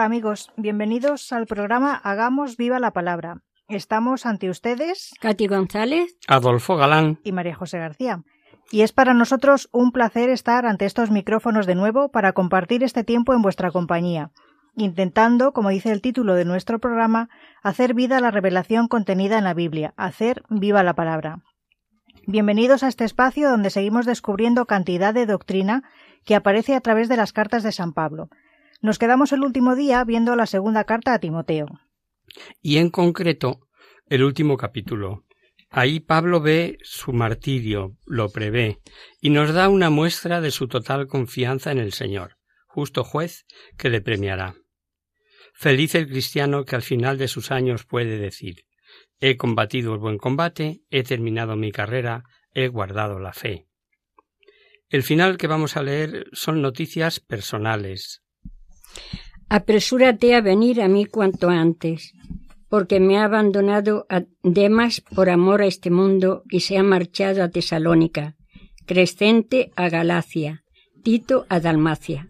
Hola amigos, bienvenidos al programa Hagamos viva la palabra. Estamos ante ustedes Katy González. Adolfo Galán. y María José García. Y es para nosotros un placer estar ante estos micrófonos de nuevo para compartir este tiempo en vuestra compañía, intentando, como dice el título de nuestro programa, hacer vida a la revelación contenida en la Biblia, hacer viva la palabra. Bienvenidos a este espacio donde seguimos descubriendo cantidad de doctrina que aparece a través de las cartas de San Pablo. Nos quedamos el último día viendo la segunda carta a Timoteo. Y en concreto, el último capítulo. Ahí Pablo ve su martirio, lo prevé, y nos da una muestra de su total confianza en el Señor, justo juez que le premiará. Feliz el cristiano que al final de sus años puede decir He combatido el buen combate, he terminado mi carrera, he guardado la fe. El final que vamos a leer son noticias personales, Apresúrate a venir a mí cuanto antes, porque me ha abandonado a Demas por amor a este mundo y se ha marchado a Tesalónica, Crescente a Galacia, Tito a Dalmacia.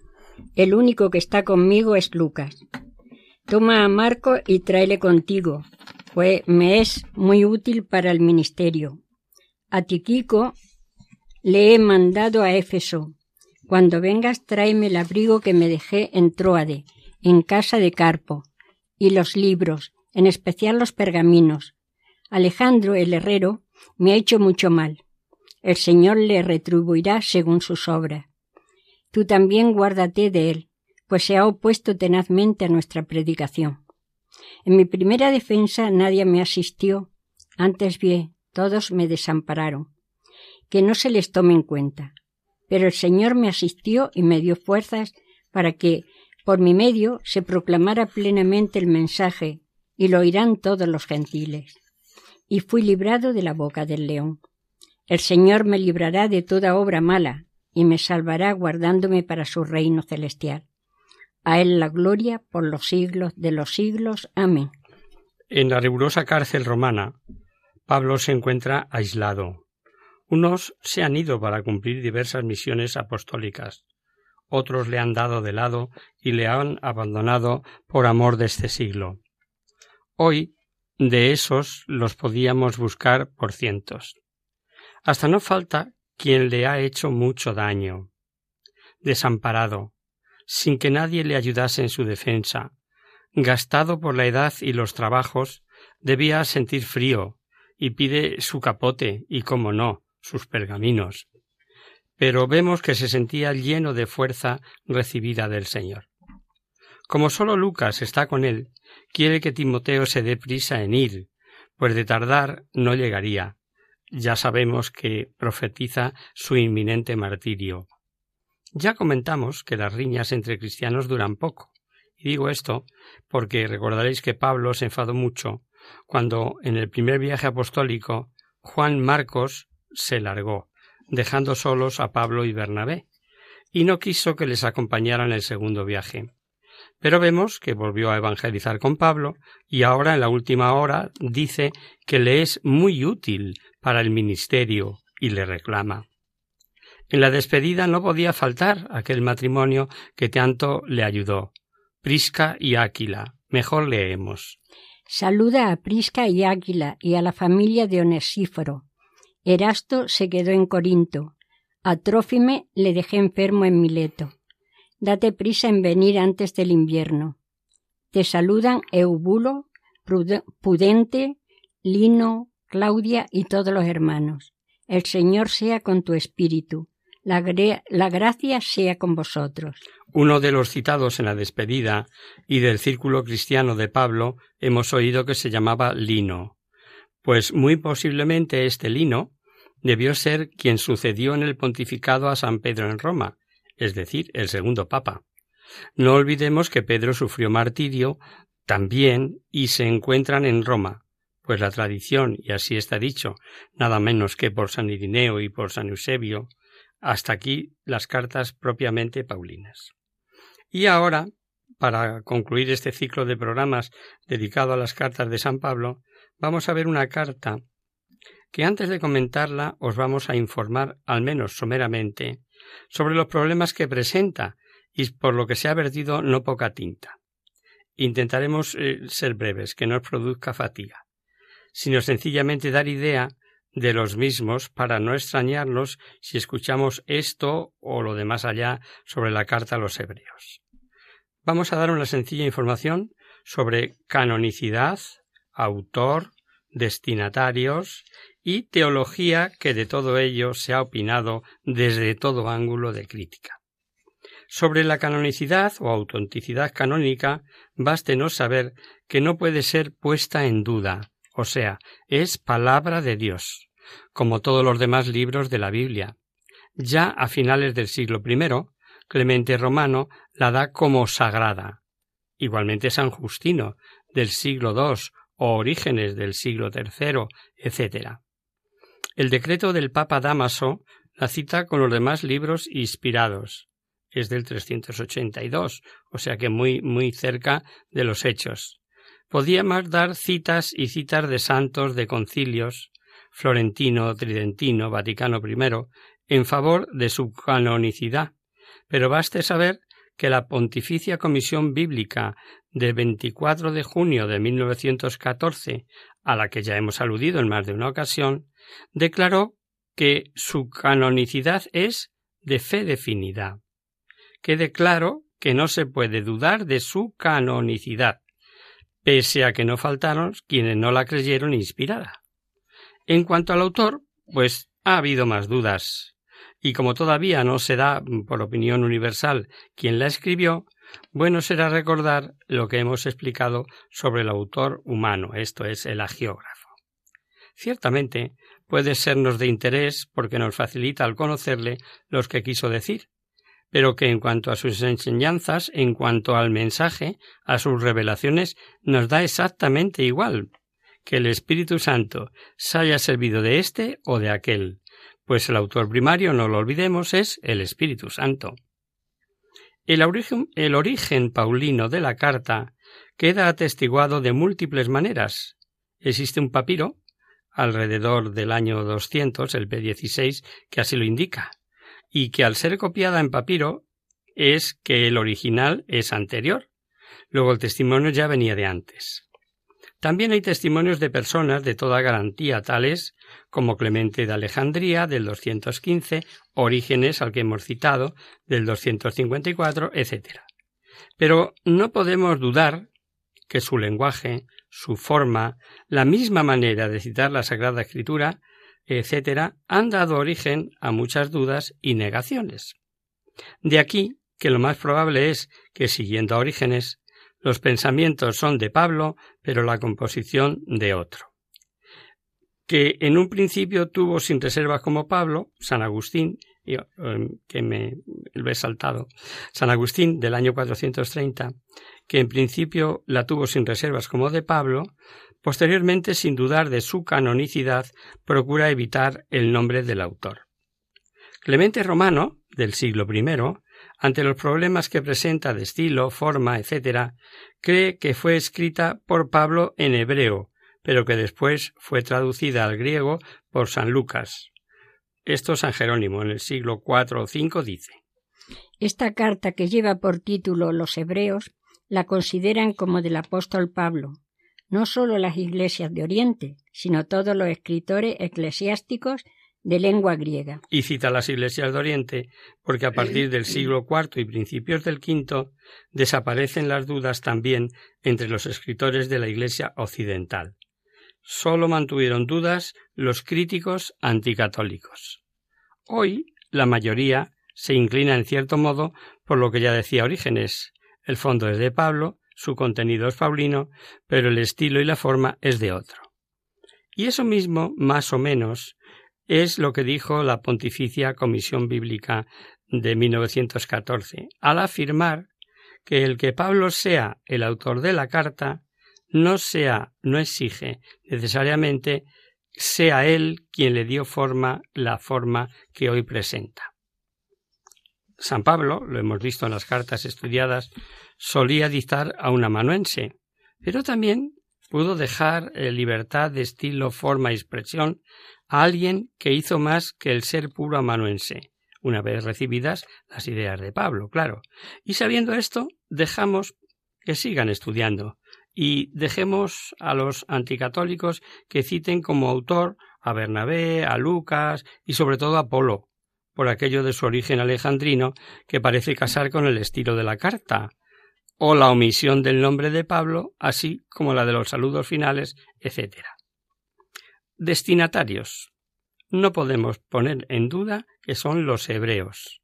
El único que está conmigo es Lucas. Toma a Marco y tráele contigo, pues me es muy útil para el ministerio. A Tiquico le he mandado a Éfeso. Cuando vengas tráeme el abrigo que me dejé en Troade, en casa de Carpo, y los libros, en especial los pergaminos. Alejandro el herrero me ha hecho mucho mal. El Señor le retribuirá según sus obras. Tú también guárdate de él, pues se ha opuesto tenazmente a nuestra predicación. En mi primera defensa nadie me asistió, antes bien, todos me desampararon. Que no se les tome en cuenta. Pero el Señor me asistió y me dio fuerzas para que, por mi medio, se proclamara plenamente el mensaje, y lo oirán todos los gentiles. Y fui librado de la boca del león. El Señor me librará de toda obra mala, y me salvará guardándome para su reino celestial. A Él la gloria por los siglos de los siglos. Amén. En la rigurosa cárcel romana, Pablo se encuentra aislado. Unos se han ido para cumplir diversas misiones apostólicas, otros le han dado de lado y le han abandonado por amor de este siglo. Hoy, de esos los podíamos buscar por cientos. Hasta no falta quien le ha hecho mucho daño. Desamparado, sin que nadie le ayudase en su defensa, gastado por la edad y los trabajos, debía sentir frío, y pide su capote y, como no, sus pergaminos. Pero vemos que se sentía lleno de fuerza recibida del Señor. Como sólo Lucas está con él, quiere que Timoteo se dé prisa en ir, pues de tardar no llegaría. Ya sabemos que profetiza su inminente martirio. Ya comentamos que las riñas entre cristianos duran poco. Y digo esto porque recordaréis que Pablo se enfadó mucho cuando en el primer viaje apostólico Juan Marcos se largó, dejando solos a Pablo y Bernabé, y no quiso que les acompañara en el segundo viaje. Pero vemos que volvió a evangelizar con Pablo y ahora en la última hora dice que le es muy útil para el ministerio y le reclama. En la despedida no podía faltar aquel matrimonio que tanto le ayudó, Prisca y Áquila. Mejor leemos. Saluda a Prisca y Águila y a la familia de Onesíforo. Erasto se quedó en Corinto. A Trófime le dejé enfermo en Mileto. Date prisa en venir antes del invierno. Te saludan Eubulo, Pudente, Lino, Claudia y todos los hermanos. El Señor sea con tu espíritu. La, la, gracia sea con vosotros. Uno de los citados en la despedida y del círculo cristiano de Pablo hemos oído que se llamaba Lino. Pues muy posiblemente este Lino debió ser quien sucedió en el pontificado a San Pedro en Roma, es decir, el segundo papa. No olvidemos que Pedro sufrió martirio también y se encuentran en Roma, pues la tradición, y así está dicho, nada menos que por San Irineo y por San Eusebio, hasta aquí las cartas propiamente paulinas. Y ahora, para concluir este ciclo de programas dedicado a las cartas de San Pablo, vamos a ver una carta que antes de comentarla os vamos a informar, al menos someramente, sobre los problemas que presenta y por lo que se ha vertido no poca tinta. Intentaremos eh, ser breves, que no os produzca fatiga, sino sencillamente dar idea de los mismos para no extrañarnos si escuchamos esto o lo de más allá sobre la carta a los hebreos. Vamos a dar una sencilla información sobre canonicidad, autor, destinatarios y teología que de todo ello se ha opinado desde todo ángulo de crítica. Sobre la canonicidad o autenticidad canónica, bástenos saber que no puede ser puesta en duda, o sea, es palabra de Dios, como todos los demás libros de la Biblia. Ya a finales del siglo I, Clemente Romano la da como sagrada. Igualmente San Justino, del siglo II, Orígenes del siglo III, etc. El decreto del Papa Damaso la cita con los demás libros inspirados. Es del 382, o sea que muy, muy cerca de los hechos. Podíamos dar citas y citas de santos de concilios, Florentino, Tridentino, Vaticano I, en favor de su canonicidad, pero baste saber que la Pontificia Comisión Bíblica de 24 de junio de 1914, a la que ya hemos aludido en más de una ocasión, declaró que su canonicidad es de fe definida. Quede claro que no se puede dudar de su canonicidad, pese a que no faltaron quienes no la creyeron inspirada. En cuanto al autor, pues ha habido más dudas, y como todavía no se da por opinión universal quién la escribió, bueno será recordar lo que hemos explicado sobre el autor humano, esto es, el agiógrafo. Ciertamente puede sernos de interés porque nos facilita al conocerle los que quiso decir, pero que en cuanto a sus enseñanzas, en cuanto al mensaje, a sus revelaciones, nos da exactamente igual que el Espíritu Santo se haya servido de éste o de aquel, pues el autor primario, no lo olvidemos, es el Espíritu Santo. El origen, paulino de la carta queda atestiguado de múltiples maneras. Existe un papiro, alrededor del año 200, el P16, que así lo indica, y que al ser copiada en papiro es que el original es anterior. Luego el testimonio ya venía de antes. También hay testimonios de personas de toda garantía, tales como Clemente de Alejandría del 215, Orígenes al que hemos citado del 254, etc. Pero no podemos dudar que su lenguaje, su forma, la misma manera de citar la Sagrada Escritura, etc., han dado origen a muchas dudas y negaciones. De aquí que lo más probable es que, siguiendo a Orígenes, los pensamientos son de Pablo, pero la composición de otro. Que en un principio tuvo sin reservas como Pablo, San Agustín, em, que me lo he saltado, San Agustín del año 430, que en principio la tuvo sin reservas como de Pablo, posteriormente, sin dudar de su canonicidad, procura evitar el nombre del autor. Clemente Romano, del siglo I, ante los problemas que presenta de estilo, forma, etc., cree que fue escrita por Pablo en hebreo, pero que después fue traducida al griego por San Lucas. Esto San Jerónimo en el siglo IV o V dice. Esta carta que lleva por título Los Hebreos la consideran como del apóstol Pablo, no solo las iglesias de Oriente, sino todos los escritores eclesiásticos de lengua griega. Y cita las iglesias de Oriente porque a partir del siglo IV y principios del V desaparecen las dudas también entre los escritores de la Iglesia occidental. Solo mantuvieron dudas los críticos anticatólicos. Hoy la mayoría se inclina en cierto modo por lo que ya decía Orígenes. El fondo es de Pablo, su contenido es paulino, pero el estilo y la forma es de otro. Y eso mismo, más o menos, es lo que dijo la Pontificia Comisión Bíblica de 1914, al afirmar que el que Pablo sea el autor de la carta no sea, no exige necesariamente sea él quien le dio forma la forma que hoy presenta. San Pablo, lo hemos visto en las cartas estudiadas, solía dictar a un amanuense, pero también pudo dejar eh, libertad de estilo, forma y expresión a alguien que hizo más que el ser puro amanuense, una vez recibidas las ideas de Pablo, claro. Y sabiendo esto, dejamos que sigan estudiando y dejemos a los anticatólicos que citen como autor a Bernabé, a Lucas y sobre todo a Polo, por aquello de su origen alejandrino que parece casar con el estilo de la carta, o la omisión del nombre de Pablo, así como la de los saludos finales, etc. Destinatarios. No podemos poner en duda que son los hebreos.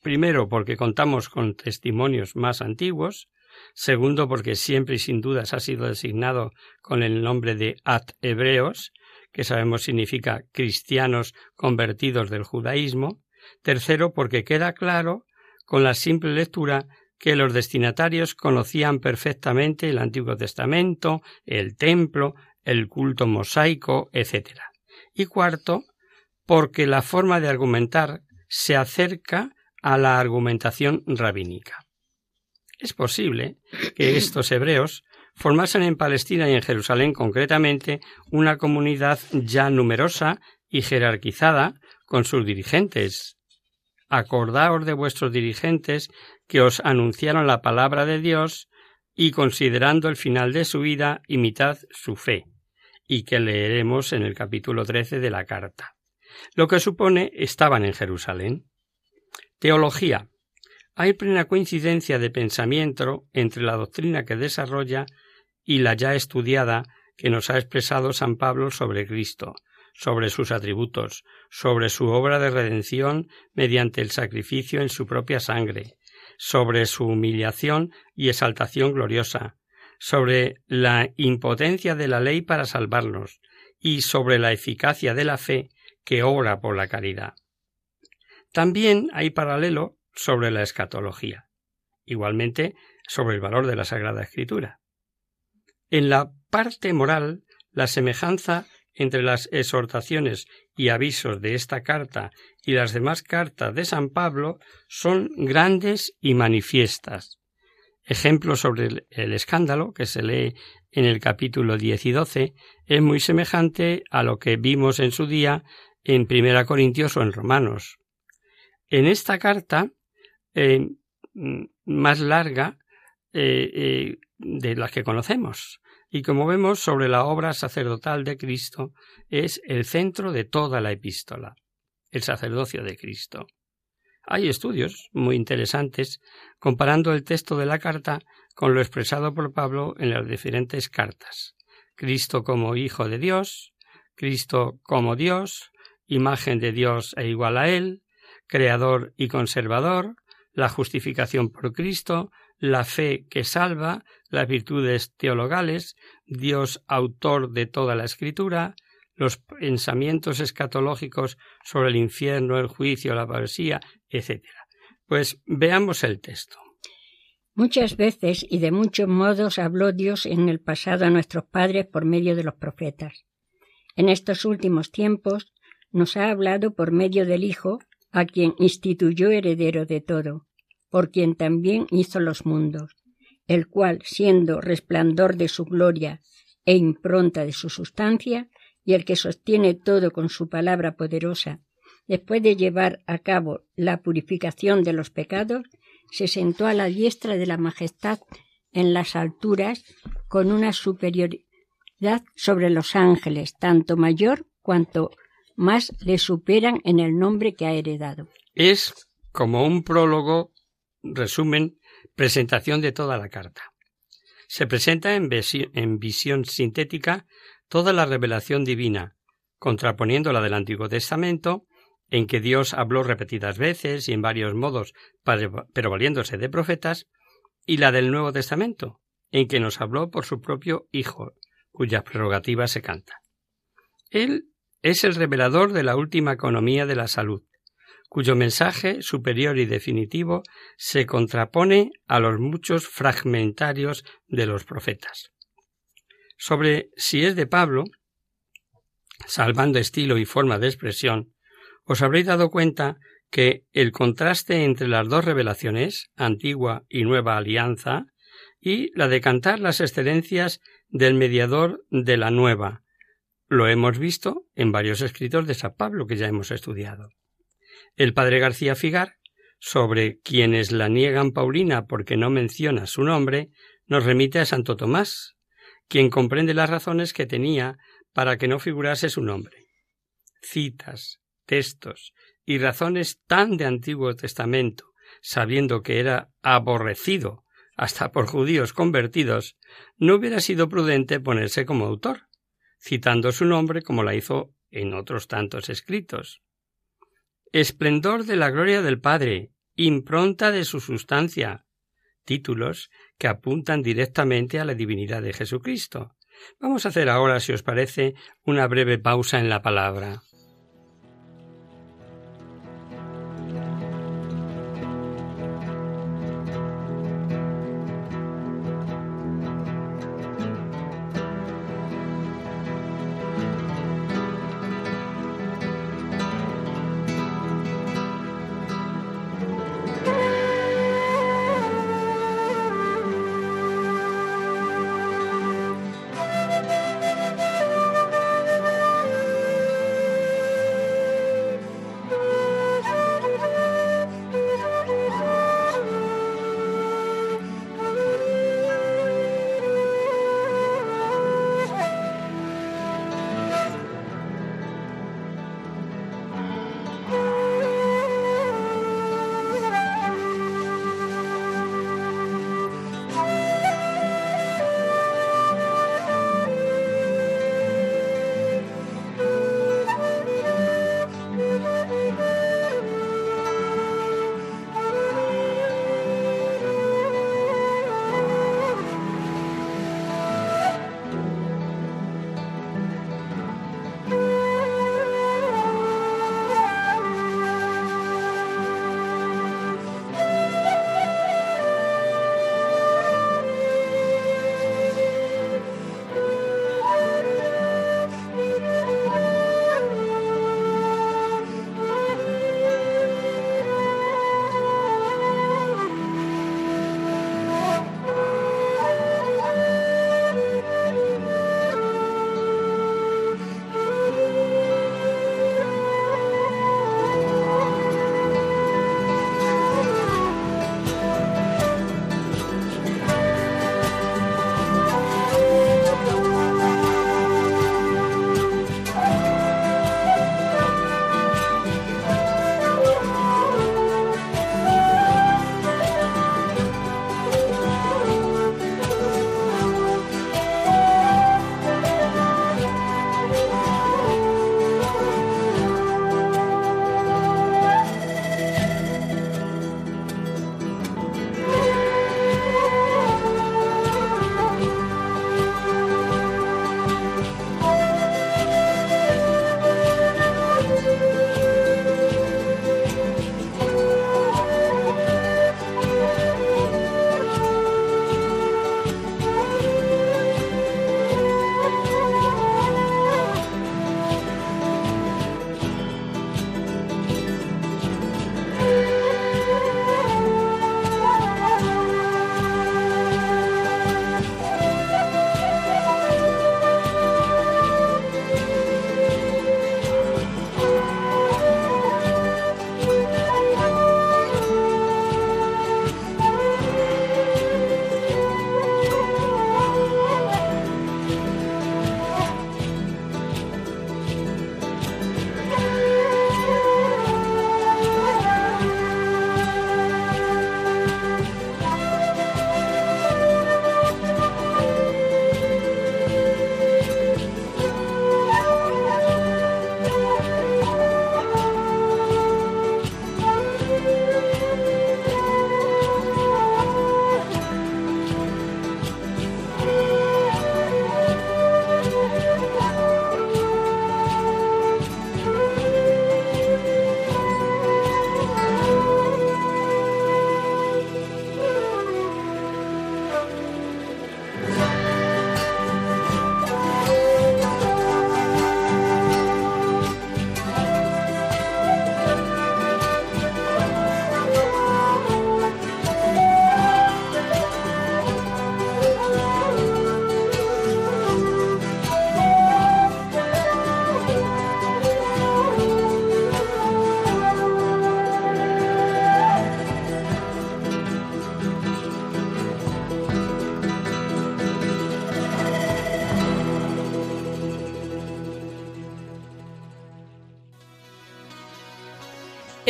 Primero porque contamos con testimonios más antiguos, segundo porque siempre y sin dudas ha sido designado con el nombre de At Hebreos, que sabemos significa cristianos convertidos del judaísmo, tercero porque queda claro con la simple lectura que los destinatarios conocían perfectamente el Antiguo Testamento, el templo, el culto mosaico, etc. Y cuarto, porque la forma de argumentar se acerca a la argumentación rabínica. Es posible que estos hebreos formasen en Palestina y en Jerusalén concretamente una comunidad ya numerosa y jerarquizada con sus dirigentes. Acordaos de vuestros dirigentes que os anunciaron la palabra de Dios y considerando el final de su vida, imitad su fe, y que leeremos en el capítulo 13 de la carta. Lo que supone estaban en Jerusalén. Teología. Hay plena coincidencia de pensamiento entre la doctrina que desarrolla y la ya estudiada que nos ha expresado San Pablo sobre Cristo, sobre sus atributos, sobre su obra de redención mediante el sacrificio en su propia sangre, sobre su humillación y exaltación gloriosa, sobre la impotencia de la ley para salvarnos, y sobre la eficacia de la fe que obra por la caridad. También hay paralelo sobre la escatología, igualmente sobre el valor de la Sagrada Escritura. En la parte moral, la semejanza entre las exhortaciones y avisos de esta carta y las demás cartas de San Pablo son grandes y manifiestas. Ejemplo sobre el, escándalo que se lee en el capítulo 10 y 12 es muy semejante a lo que vimos en su día en Primera Corintios o en Romanos. En esta carta, eh, más larga eh, eh, de las que conocemos, y como vemos sobre la obra sacerdotal de Cristo es el centro de toda la epístola, el sacerdocio de Cristo. Hay estudios muy interesantes comparando el texto de la carta con lo expresado por Pablo en las diferentes cartas. Cristo como Hijo de Dios, Cristo como Dios, imagen de Dios e igual a Él, Creador y Conservador, la justificación por Cristo, la fe que salva, las virtudes teologales, Dios autor de toda la escritura, los pensamientos escatológicos sobre el infierno, el juicio, la paresía, etc. Pues veamos el texto. Muchas veces y de muchos modos habló Dios en el pasado a nuestros padres por medio de los profetas. En estos últimos tiempos nos ha hablado por medio del Hijo, a quien instituyó heredero de todo, por quien también hizo los mundos, el cual, siendo resplandor de su gloria e impronta de su sustancia, y el que sostiene todo con su palabra poderosa, después de llevar a cabo la purificación de los pecados, se sentó a la diestra de la majestad en las alturas con una superioridad sobre los ángeles, tanto mayor cuanto más le superan en el nombre que ha heredado. Es como un prólogo, resumen, presentación de toda la carta. Se presenta en, visión sintética toda la revelación divina, contraponiéndola del Antiguo Testamento, en que Dios habló repetidas veces y en varios modos, pero valiéndose de profetas, y la del Nuevo Testamento, en que nos habló por su propio Hijo, cuya prerrogativa se canta. Él es el revelador de la última economía de la salud, cuyo mensaje superior y definitivo se contrapone a los muchos fragmentarios de los profetas. Sobre si es de Pablo, salvando estilo y forma de expresión, os habréis dado cuenta que el contraste entre las dos revelaciones, antigua y nueva alianza, y la de cantar las excelencias del mediador de la nueva, lo hemos visto en varios escritos de San Pablo que ya hemos estudiado. El padre García Figar, sobre quienes la niegan Paulina porque no menciona su nombre, nos remite a Santo Tomás, quien comprende las razones que tenía para que no figurase su nombre. Citas, textos y razones tan de Antiguo Testamento, sabiendo que era aborrecido hasta por judíos convertidos, no hubiera sido prudente ponerse como autor, citando su nombre como la hizo en otros tantos escritos. Esplendor de la gloria del Padre, impronta de su sustancia, títulos que apuntan directamente a la divinidad de Jesucristo. Vamos a hacer ahora, si os parece, una breve pausa en la palabra.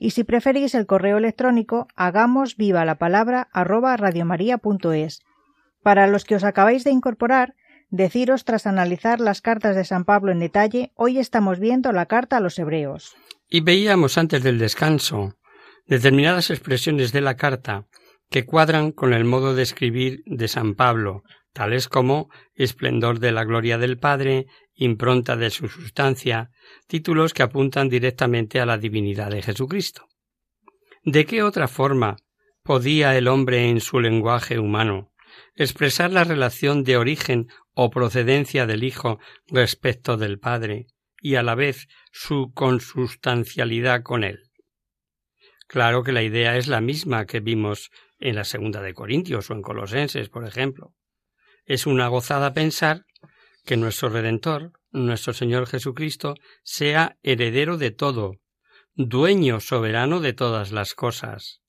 y si preferís el correo electrónico, hagamos viva la palabra arroba radiomaria.es. Para los que os acabáis de incorporar, deciros tras analizar las cartas de San Pablo en detalle, hoy estamos viendo la carta a los hebreos. Y veíamos antes del descanso determinadas expresiones de la carta que cuadran con el modo de escribir de San Pablo, tales como esplendor de la gloria del Padre, impronta de su sustancia, títulos que apuntan directamente a la divinidad de Jesucristo. ¿De qué otra forma podía el hombre en su lenguaje humano expresar la relación de origen o procedencia del Hijo respecto del Padre y a la vez su consustancialidad con él? Claro que la idea es la misma que vimos en la segunda de Corintios o en Colosenses, por ejemplo. Es una gozada pensar que nuestro Redentor, nuestro Señor Jesucristo, sea heredero de todo, dueño soberano de todas las cosas.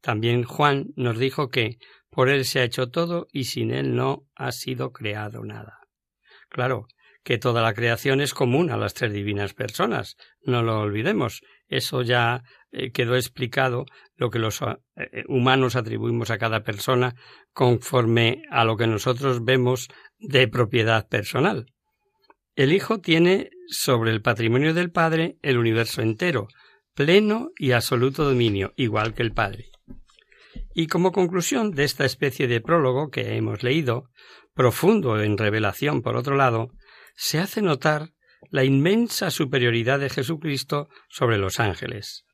También Juan nos dijo que por Él se ha hecho todo y sin Él no ha sido creado nada. Claro, que toda la creación es común a las tres divinas personas, no lo olvidemos. Eso ya eh, quedó explicado lo que los eh, humanos atribuimos a cada persona conforme a lo que nosotros vemos de propiedad personal. El Hijo tiene sobre el patrimonio del Padre el universo entero, pleno y absoluto dominio, igual que el Padre. Y como conclusión de esta especie de prólogo que hemos leído, profundo en revelación por otro lado, se hace notar la inmensa superioridad de Jesucristo sobre los ángeles.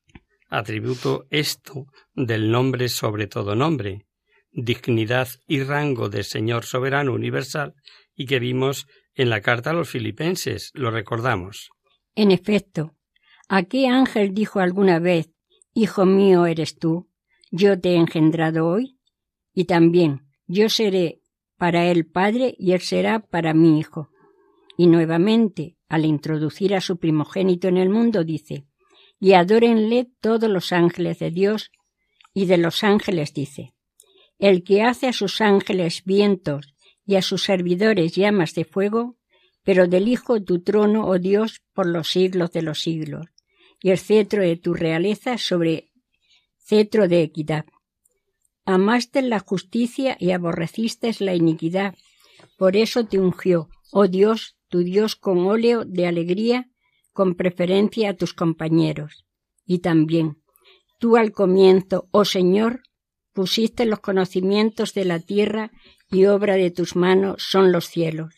Atributo esto del nombre sobre todo nombre, dignidad y rango de Señor soberano universal y que vimos en la carta a los filipenses, lo recordamos. En efecto, ¿a qué ángel dijo alguna vez, Hijo mío eres tú, yo te he engendrado hoy? Y también, yo seré para él padre y él será para mi hijo. Y nuevamente, al introducir a su primogénito en el mundo, dice, y adórenle todos los ángeles de Dios, y de los ángeles dice, el que hace a sus ángeles vientos y a sus servidores llamas de fuego, pero del Hijo tu trono, oh Dios, por los siglos de los siglos, y el cetro de tu realeza sobre cetro de equidad. Amaste la justicia y aborreciste la iniquidad, por eso te ungió, oh Dios, tu Dios con óleo de alegría, con preferencia a tus compañeros. Y también, tú al comienzo, oh Señor, pusiste los conocimientos de la tierra y obra de tus manos son los cielos.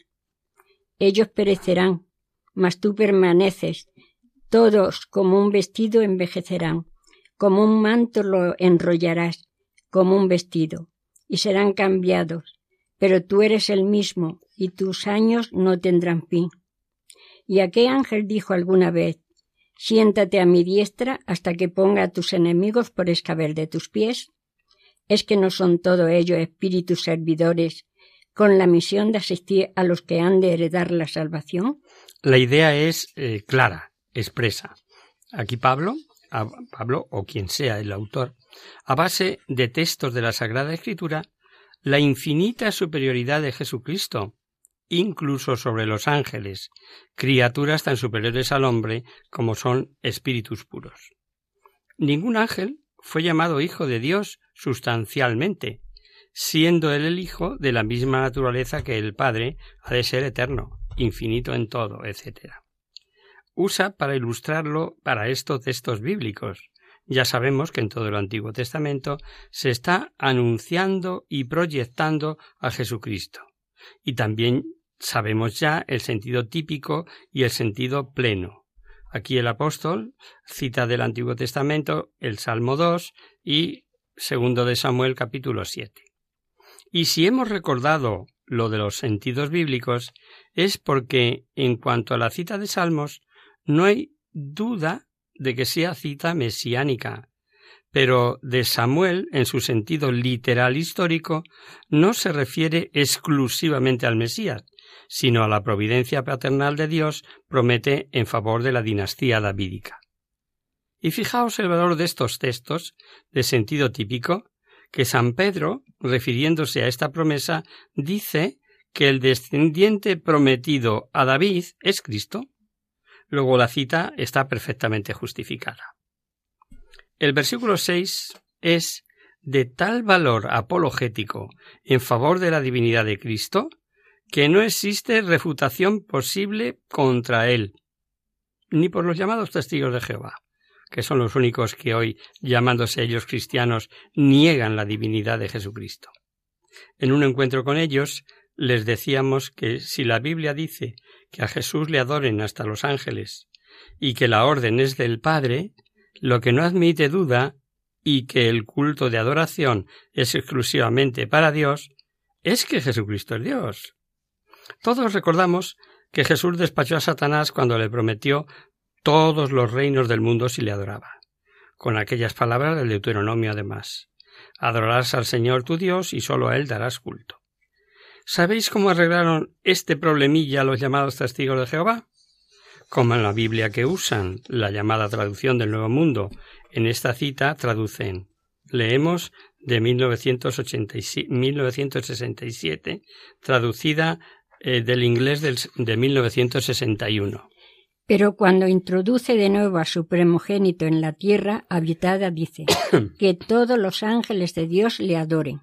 Ellos perecerán, mas tú permaneces, todos como un vestido envejecerán, como un manto lo enrollarás, como un vestido, y serán cambiados, pero tú eres el mismo, y tus años no tendrán fin. ¿Y a qué ángel dijo alguna vez, siéntate a mi diestra hasta que ponga a tus enemigos por escabel de tus pies? ¿Es que no son todo ello espíritus servidores con la misión de asistir a los que han de heredar la salvación? La idea es eh, clara, expresa. Aquí Pablo, Pablo o quien sea el autor, a base de textos de la Sagrada Escritura, la infinita superioridad de Jesucristo, incluso sobre los ángeles, criaturas tan superiores al hombre como son espíritus puros. Ningún ángel fue llamado Hijo de Dios sustancialmente, siendo él el Hijo de la misma naturaleza que el Padre ha de ser eterno, infinito en todo, etc. Usa para ilustrarlo para estos textos bíblicos. Ya sabemos que en todo el Antiguo Testamento se está anunciando y proyectando a Jesucristo. Y también sabemos ya el sentido típico y el sentido pleno. Aquí el apóstol cita del Antiguo Testamento el Salmo 2 y segundo de Samuel capítulo 7. Y si hemos recordado lo de los sentidos bíblicos es porque en cuanto a la cita de Salmos no hay duda de que sea cita mesiánica, pero de Samuel, en su sentido literal histórico, no se refiere exclusivamente al Mesías, sino a la providencia paternal de Dios promete en favor de la dinastía davídica. Y fijaos el valor de estos textos, de sentido típico, que San Pedro, refiriéndose a esta promesa, dice que el descendiente prometido a David es Cristo. Luego la cita está perfectamente justificada. El versículo 6 es de tal valor apologético en favor de la divinidad de Cristo que no existe refutación posible contra él, ni por los llamados testigos de Jehová, que son los únicos que hoy, llamándose ellos cristianos, niegan la divinidad de Jesucristo. En un encuentro con ellos les decíamos que si la Biblia dice que a Jesús le adoren hasta los ángeles y que la orden es del Padre, lo que no admite duda y que el culto de adoración es exclusivamente para Dios, es que Jesucristo es Dios. Todos recordamos que Jesús despachó a Satanás cuando le prometió todos los reinos del mundo si le adoraba. Con aquellas palabras del Deuteronomio además. Adorarás al Señor tu Dios y sólo a Él darás culto. ¿Sabéis cómo arreglaron este problemilla los llamados testigos de Jehová? Como en la Biblia que usan, la llamada traducción del Nuevo Mundo, en esta cita traducen. Leemos de 1967, traducida eh, del inglés del, de 1961. Pero cuando introduce de nuevo a su primogénito en la tierra habitada, dice que todos los ángeles de Dios le adoren.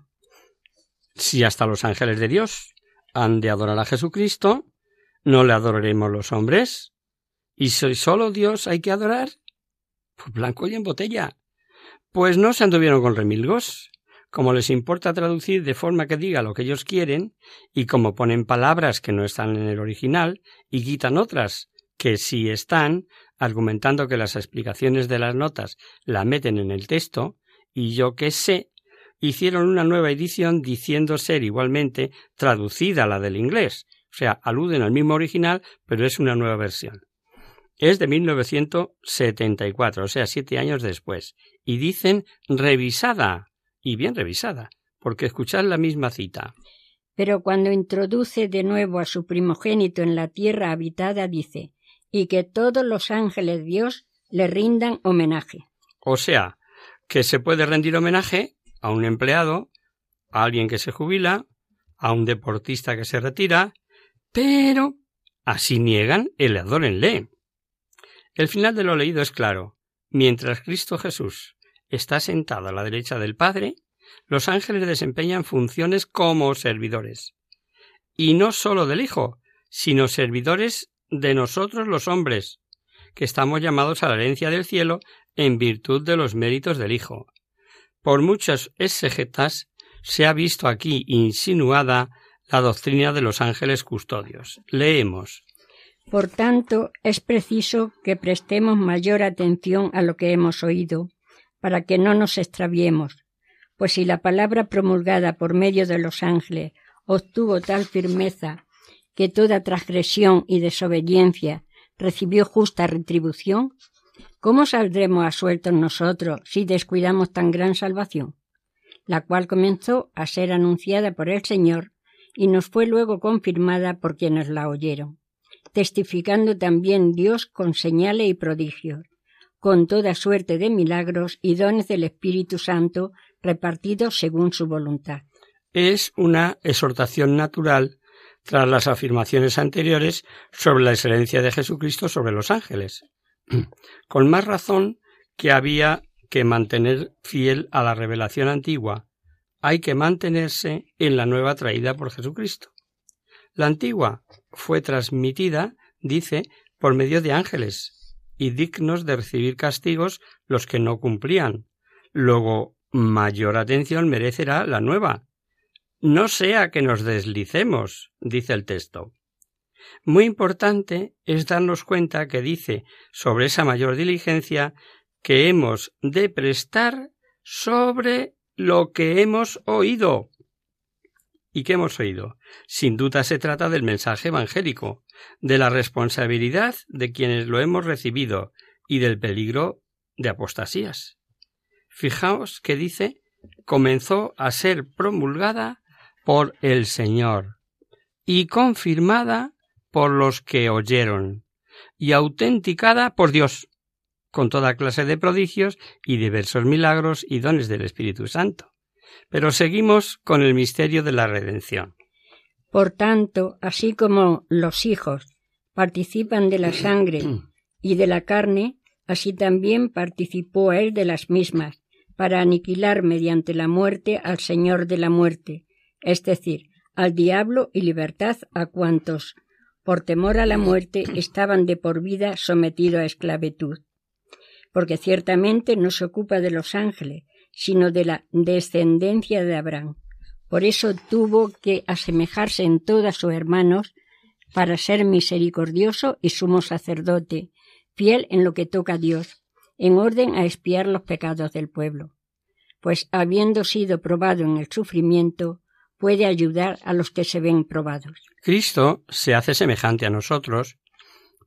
Si hasta los ángeles de Dios han de adorar a Jesucristo, ¿no le adoraremos los hombres? ¿Y si solo Dios hay que adorar? Pues blanco y en botella. Pues no se anduvieron con remilgos como les importa traducir de forma que diga lo que ellos quieren, y como ponen palabras que no están en el original y quitan otras que sí están, argumentando que las explicaciones de las notas la meten en el texto, y yo que sé, hicieron una nueva edición diciendo ser igualmente traducida la del inglés, o sea, aluden al mismo original, pero es una nueva versión. Es de 1974, o sea, siete años después, y dicen revisada, y bien revisada, porque escuchad la misma cita. Pero cuando introduce de nuevo a su primogénito en la tierra habitada, dice, y que todos los ángeles de Dios le rindan homenaje. O sea, que se puede rendir homenaje a un empleado, a alguien que se jubila, a un deportista que se retira, pero así niegan el adórenle. El final de lo leído es claro. Mientras Cristo Jesús está sentado a la derecha del Padre, los ángeles desempeñan funciones como servidores. Y no sólo del Hijo, sino servidores de nosotros los hombres, que estamos llamados a la herencia del cielo en virtud de los méritos del Hijo. Por muchas exegetas se ha visto aquí insinuada la doctrina de los ángeles custodios. Leemos. Por tanto, es preciso que prestemos mayor atención a lo que hemos oído, para que no nos extraviemos, pues si la palabra promulgada por medio de los ángeles obtuvo tal firmeza que toda transgresión y desobediencia recibió justa retribución, ¿cómo saldremos asueltos nosotros si descuidamos tan gran salvación? La cual comenzó a ser anunciada por el Señor y nos fue luego confirmada por quienes la oyeron, testificando también Dios con señales y prodigios, con toda suerte de milagros y dones del Espíritu Santo repartidos según su voluntad. Es una exhortación natural tras las afirmaciones anteriores sobre la excelencia de Jesucristo sobre los ángeles. Con más razón que había que mantener fiel a la revelación antigua, hay que mantenerse en la nueva traída por Jesucristo. La antigua fue transmitida, dice, por medio de ángeles, y dignos de recibir castigos los que no cumplían. Luego, mayor atención merecerá la nueva. No sea que nos deslicemos, dice el texto. Muy importante es darnos cuenta que dice sobre esa mayor diligencia que hemos de prestar sobre lo que hemos oído. ¿Y qué hemos oído? Sin duda se trata del mensaje evangélico, de la responsabilidad de quienes lo hemos recibido y del peligro de apostasías. Fijaos que dice comenzó a ser promulgada por el Señor y confirmada por los que oyeron y autenticada por Dios con toda clase de prodigios y diversos milagros y dones del Espíritu Santo. Pero seguimos con el misterio de la redención. Por tanto, así como los hijos participan de la sangre y de la carne, así también participó él de las mismas, para aniquilar mediante la muerte al Señor de la muerte, es decir, al diablo y libertad a cuantos, por temor a la muerte, estaban de por vida sometidos a esclavitud. Porque ciertamente no se ocupa de los ángeles, sino de la descendencia de Abraham. Por eso tuvo que asemejarse en todos a sus hermanos para ser misericordioso y sumo sacerdote, fiel en lo que toca a Dios, en orden a expiar los pecados del pueblo. Pues habiendo sido probado en el sufrimiento, puede ayudar a los que se ven probados. Cristo se hace semejante a nosotros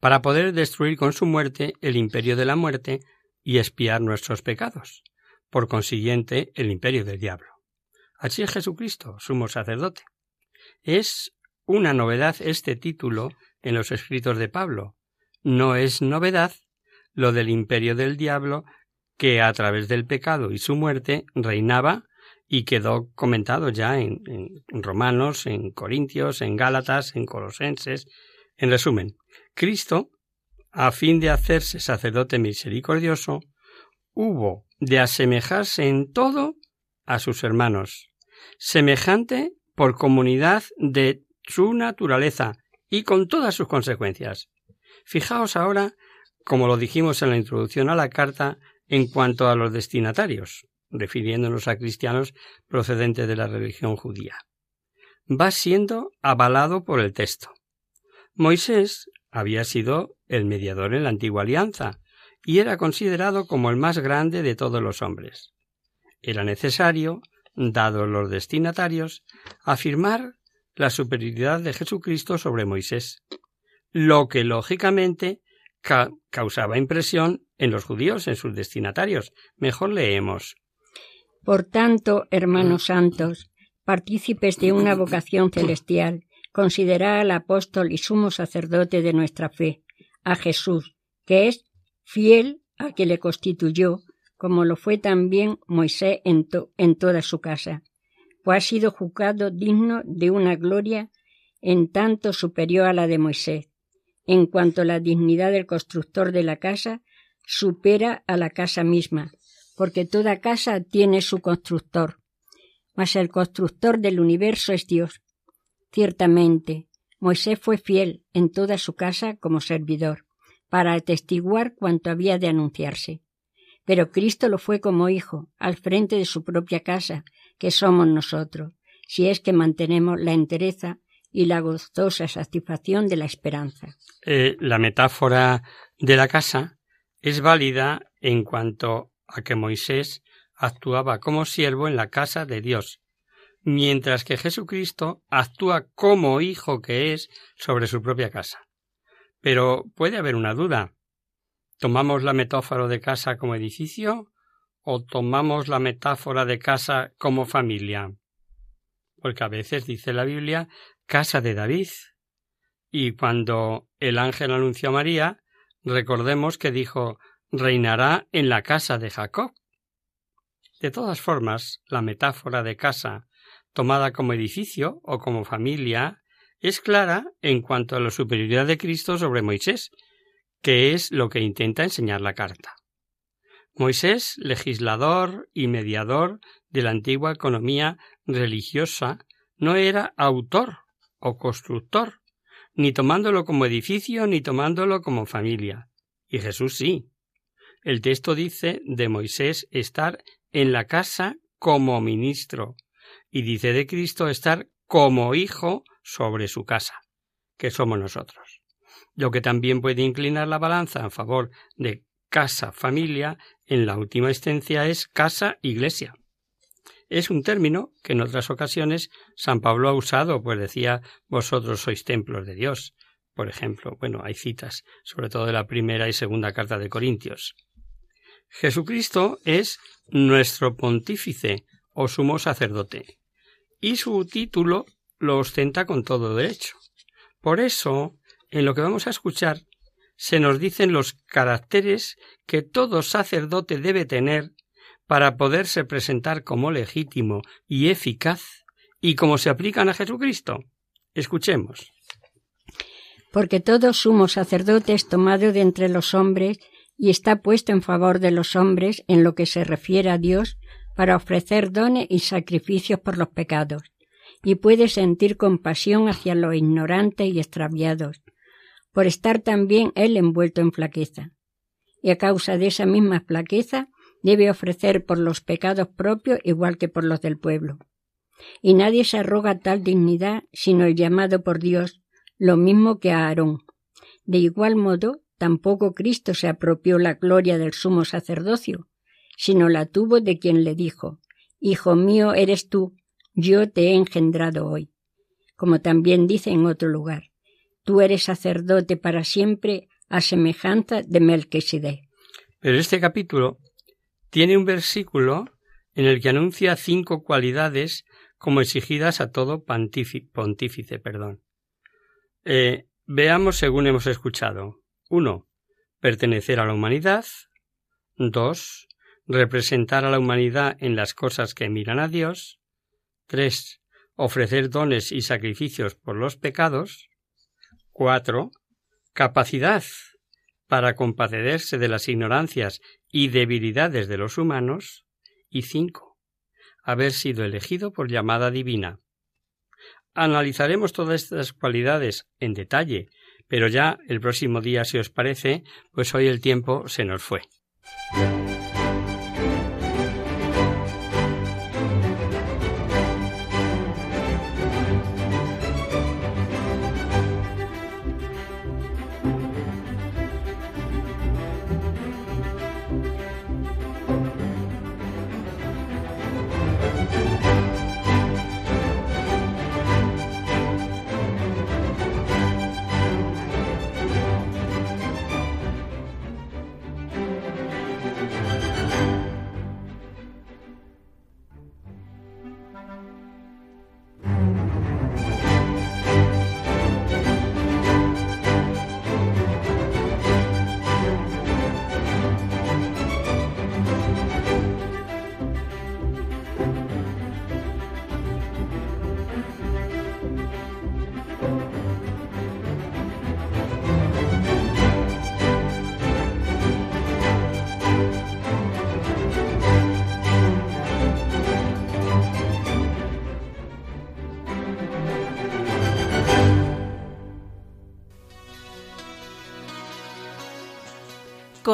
para poder destruir con su muerte el imperio de la muerte y expiar nuestros pecados, por consiguiente el imperio del diablo. Así es Jesucristo, sumo sacerdote. Es una novedad este título en los escritos de Pablo. No es novedad lo del imperio del diablo que a través del pecado y su muerte reinaba y quedó comentado ya en, Romanos, en Corintios, en Gálatas, en Colosenses. En resumen, Cristo, a fin de hacerse sacerdote misericordioso, hubo de asemejarse en todo a sus hermanos, semejante por comunidad de su naturaleza y con todas sus consecuencias. Fijaos ahora, como lo dijimos en la introducción a la carta, en cuanto a los destinatarios, refiriéndonos a cristianos procedentes de la religión judía. Va siendo avalado por el texto. Moisés había sido el mediador en la antigua alianza y era considerado como el más grande de todos los hombres. Era necesario, dados los destinatarios, afirmar la superioridad de Jesucristo sobre Moisés, lo que lógicamente causaba impresión en los judíos, en sus destinatarios. Mejor leemos. Por tanto, hermanos santos, partícipes de una vocación celestial, considerad al apóstol y sumo sacerdote de nuestra fe, a Jesús, que es fiel a que le constituyó, como lo fue también Moisés en, en toda su casa, pues ha sido juzgado digno de una gloria en tanto superior a la de Moisés, en cuanto la dignidad del constructor de la casa supera a la casa misma, porque toda casa tiene su constructor. Mas el constructor del universo es Dios. Ciertamente, Moisés fue fiel en toda su casa como servidor, para atestiguar cuanto había de anunciarse. Pero Cristo lo fue como hijo, al frente de su propia casa, que somos nosotros, si es que mantenemos la entereza y la gozosa satisfacción de la esperanza. Eh, la metáfora de la casa es válida en cuanto a que Moisés actuaba como siervo en la casa de Dios, mientras que Jesucristo actúa como hijo que es sobre su propia casa. Pero puede haber una duda. ¿Tomamos la metáfora de casa como edificio o tomamos la metáfora de casa como familia? Porque a veces dice la Biblia casa de David. Y cuando el ángel anunció a María, recordemos que dijo reinará en la casa de Jacob. De todas formas, la metáfora de casa, tomada como edificio o como familia, es clara en cuanto a la superioridad de Cristo sobre Moisés, que es lo que intenta enseñar la carta. Moisés, legislador y mediador de la antigua economía religiosa, no era autor o constructor, ni tomándolo como edificio, ni tomándolo como familia. Y Jesús sí. El texto dice de Moisés estar en la casa como ministro, y dice de Cristo estar como hijo sobre su casa, que somos nosotros. Lo que también puede inclinar la balanza en favor de casa familia, en la última extencia es casa iglesia es un término que en otras ocasiones San Pablo ha usado, pues decía vosotros sois templos de Dios. Por ejemplo, bueno, hay citas, sobre todo de la primera y segunda carta de Corintios. Jesucristo es nuestro pontífice o sumo sacerdote, y su título lo ostenta con todo derecho. Por eso, en lo que vamos a escuchar, se nos dicen los caracteres que todo sacerdote debe tener para poderse presentar como legítimo y eficaz y como se aplican a Jesucristo. Escuchemos. Porque todo sumo sacerdote es tomado de entre los hombres y está puesto en favor de los hombres en lo que se refiere a Dios para ofrecer dones y sacrificios por los pecados, y puede sentir compasión hacia los ignorantes y extraviados, por estar también él envuelto en flaqueza. Y a causa de esa misma flaqueza debe ofrecer por los pecados propios igual que por los del pueblo. Y nadie se arroga tal dignidad sino el llamado por Dios, lo mismo que a Aarón. De igual modo, tampoco Cristo se apropió la gloria del sumo sacerdocio, sino la tuvo de quien le dijo, Hijo mío eres tú, yo te he engendrado hoy. Como también dice en otro lugar, tú eres sacerdote para siempre a semejanza de Melquisedec. Pero este capítulo tiene un versículo en el que anuncia cinco cualidades como exigidas a todo pontífice. Perdón. Eh, veamos según hemos escuchado. 1. Pertenecer a la humanidad. 2. Representar a la humanidad en las cosas que miran a Dios. 3. Ofrecer dones y sacrificios por los pecados. 4. Capacidad para compadecerse de las ignorancias y debilidades de los humanos. Y 5. Haber sido elegido por llamada divina. Analizaremos todas estas cualidades en detalle pero ya el próximo día, si os parece, pues hoy el tiempo se nos fue.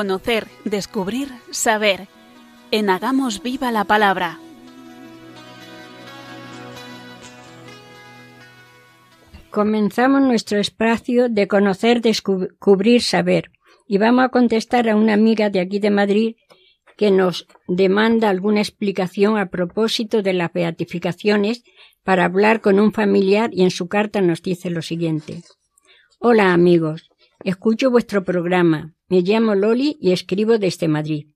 Conocer, descubrir, saber. En Hagamos Viva la Palabra. Comenzamos nuestro espacio de conocer, descubrir, saber. Y vamos a contestar a una amiga de aquí de Madrid que nos demanda alguna explicación a propósito de las beatificaciones para hablar con un familiar y en su carta nos dice lo siguiente. Hola amigos, escucho vuestro programa. Me llamo Loli y escribo desde Madrid.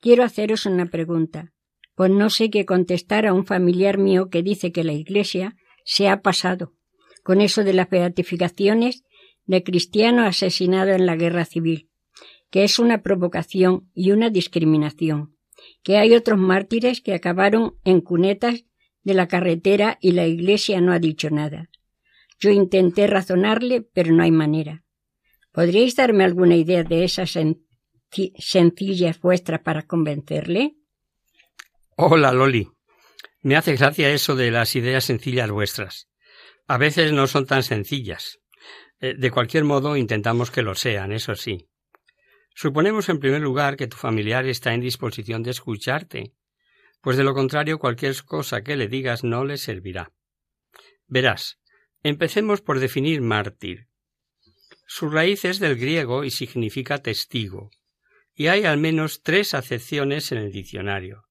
Quiero haceros una pregunta, pues no sé qué contestar a un familiar mío que dice que la Iglesia se ha pasado con eso de las beatificaciones de cristiano asesinado en la guerra civil, que es una provocación y una discriminación, que hay otros mártires que acabaron en cunetas de la carretera y la Iglesia no ha dicho nada. Yo intenté razonarle, pero no hay manera. ¿Podríais darme alguna idea de esas sencillas vuestras para convencerle? Hola, Loli. Me hace gracia eso de las ideas sencillas vuestras. A veces no son tan sencillas. Eh, de cualquier modo, intentamos que lo sean, eso sí. Suponemos en primer lugar que tu familiar está en disposición de escucharte, pues de lo contrario cualquier cosa que le digas no le servirá. Verás, empecemos por definir mártir. Su raíz es del griego y significa testigo, y hay al menos tres acepciones en el diccionario.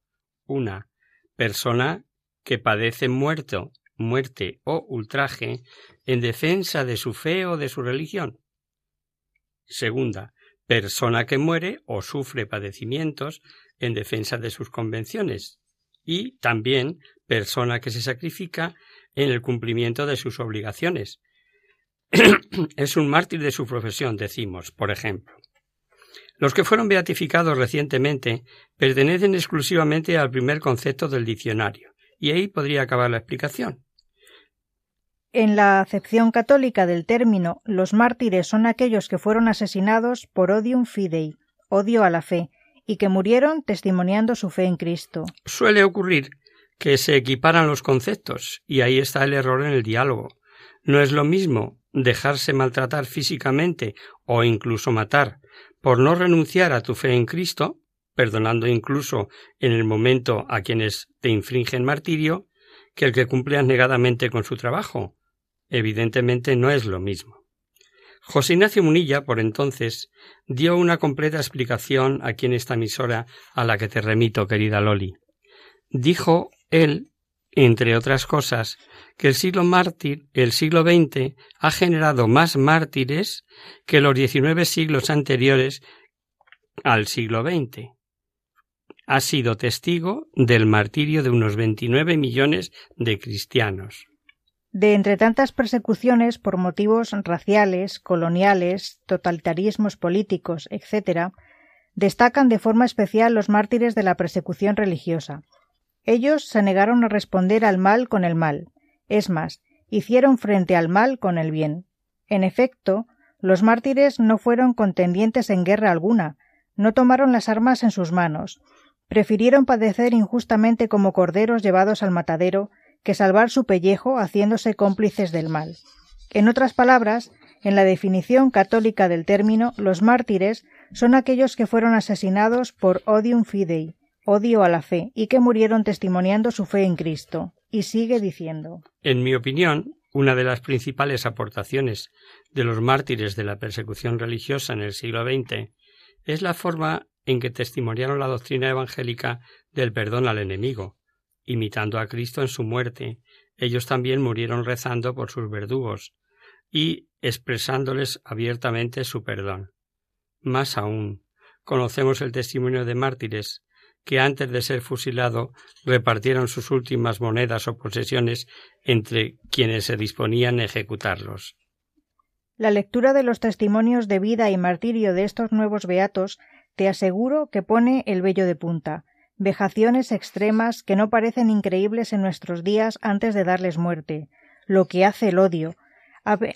Una, persona que padece muerto, muerte o ultraje en defensa de su fe o de su religión. Segunda, persona que muere o sufre padecimientos en defensa de sus convenciones, y también persona que se sacrifica en el cumplimiento de sus obligaciones. es un mártir de su profesión, decimos, por ejemplo. Los que fueron beatificados recientemente pertenecen exclusivamente al primer concepto del diccionario, y ahí podría acabar la explicación. En la acepción católica del término, los mártires son aquellos que fueron asesinados por odium fidei, odio a la fe, y que murieron testimoniando su fe en Cristo. Suele ocurrir que se equiparan los conceptos, y ahí está el error en el diálogo. No es lo mismo dejarse maltratar físicamente o incluso matar por no renunciar a tu fe en Cristo, perdonando incluso en el momento a quienes te infringen martirio, que el que cumple negadamente con su trabajo, Evidentemente no es lo mismo. José Ignacio Munilla, por entonces, dio una completa explicación aquí en esta emisora a la que te remito, querida Loli. Dijo él, entre otras cosas, que el siglo mártir, el siglo XX, ha generado más mártires que los diecinueve siglos anteriores al siglo XX. Ha sido testigo del martirio de unos veintinueve millones de cristianos. De entre tantas persecuciones por motivos raciales, coloniales, totalitarismos políticos, etc., destacan de forma especial los mártires de la persecución religiosa. Ellos se negaron a responder al mal con el mal, es más, hicieron frente al mal con el bien. En efecto, los mártires no fueron contendientes en guerra alguna, no tomaron las armas en sus manos, prefirieron padecer injustamente como corderos llevados al matadero que salvar su pellejo haciéndose cómplices del mal. En otras palabras, en la definición católica del término, los mártires son aquellos que fueron asesinados por odium fidei, odio a la fe, y que murieron testimoniando su fe en Cristo. Y sigue diciendo. En mi opinión, una de las principales aportaciones de los mártires de la persecución religiosa en el siglo XX es la forma en que testimoniaron la doctrina evangélica del perdón al enemigo, imitando a Cristo en su muerte, ellos también murieron rezando por sus verdugos y expresándoles abiertamente su perdón. Más aún, conocemos el testimonio de mártires que antes de ser fusilado repartieron sus últimas monedas o posesiones entre quienes se disponían a ejecutarlos. La lectura de los testimonios de vida y martirio de estos nuevos beatos te aseguro que pone el vello de punta, vejaciones extremas que no parecen increíbles en nuestros días antes de darles muerte, lo que hace el odio.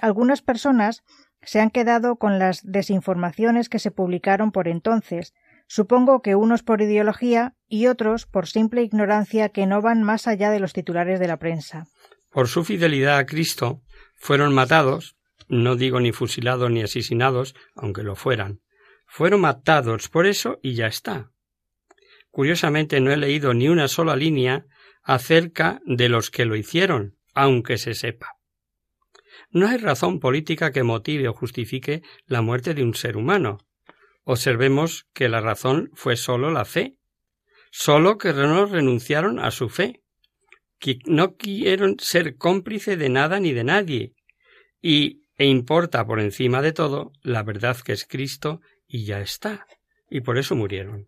Algunas personas se han quedado con las desinformaciones que se publicaron por entonces, supongo que unos por ideología y otros por simple ignorancia que no van más allá de los titulares de la prensa. Por su fidelidad a Cristo fueron matados, no digo ni fusilados ni asesinados, aunque lo fueran. Fueron matados por eso y ya está. Curiosamente no he leído ni una sola línea acerca de los que lo hicieron, aunque se sepa. No hay razón política que motive o justifique la muerte de un ser humano. Observemos que la razón fue sólo la fe, sólo que no renunciaron a su fe, que no quisieron ser cómplice de nada ni de nadie, y e importa por encima de todo la verdad que es Cristo y ya está, y por eso murieron.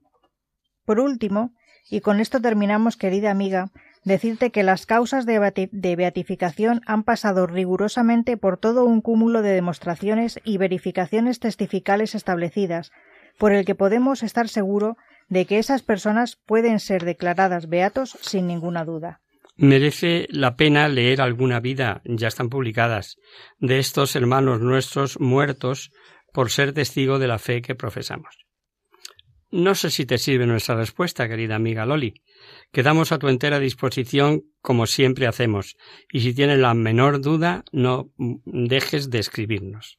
Por último, y con esto terminamos, querida amiga, decirte que las causas de, beatificación han pasado rigurosamente por todo un cúmulo de demostraciones y verificaciones testificales establecidas, por el que podemos estar seguro de que esas personas pueden ser declaradas beatos sin ninguna duda. Merece la pena leer alguna vida, ya están publicadas, de estos hermanos nuestros muertos por ser testigo de la fe que profesamos. No sé si te sirve nuestra respuesta, querida amiga Loli. Quedamos a tu entera disposición como siempre hacemos, y si tienes la menor duda, no dejes de escribirnos.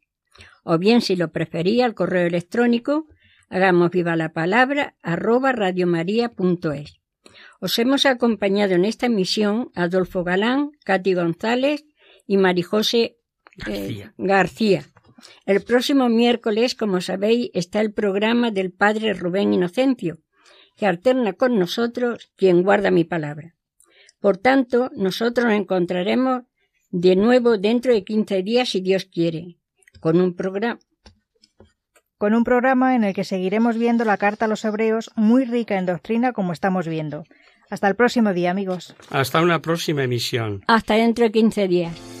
O bien, si lo prefería, al correo electrónico Hagamos viva la palabra arroba radiomaria.es. Os hemos acompañado en esta emisión Adolfo Galán, Katy González y Marijose eh, García. García. El próximo miércoles, como sabéis, está el programa del Padre Rubén Inocencio, que alterna con nosotros quien guarda mi palabra. Por tanto, nosotros nos encontraremos de nuevo dentro de 15 días, si Dios quiere, con un programa. Con un programa en el que seguiremos viendo la carta a los hebreos muy rica en doctrina como estamos viendo. Hasta el próximo día, amigos. Hasta una próxima emisión. Hasta dentro de 15 días.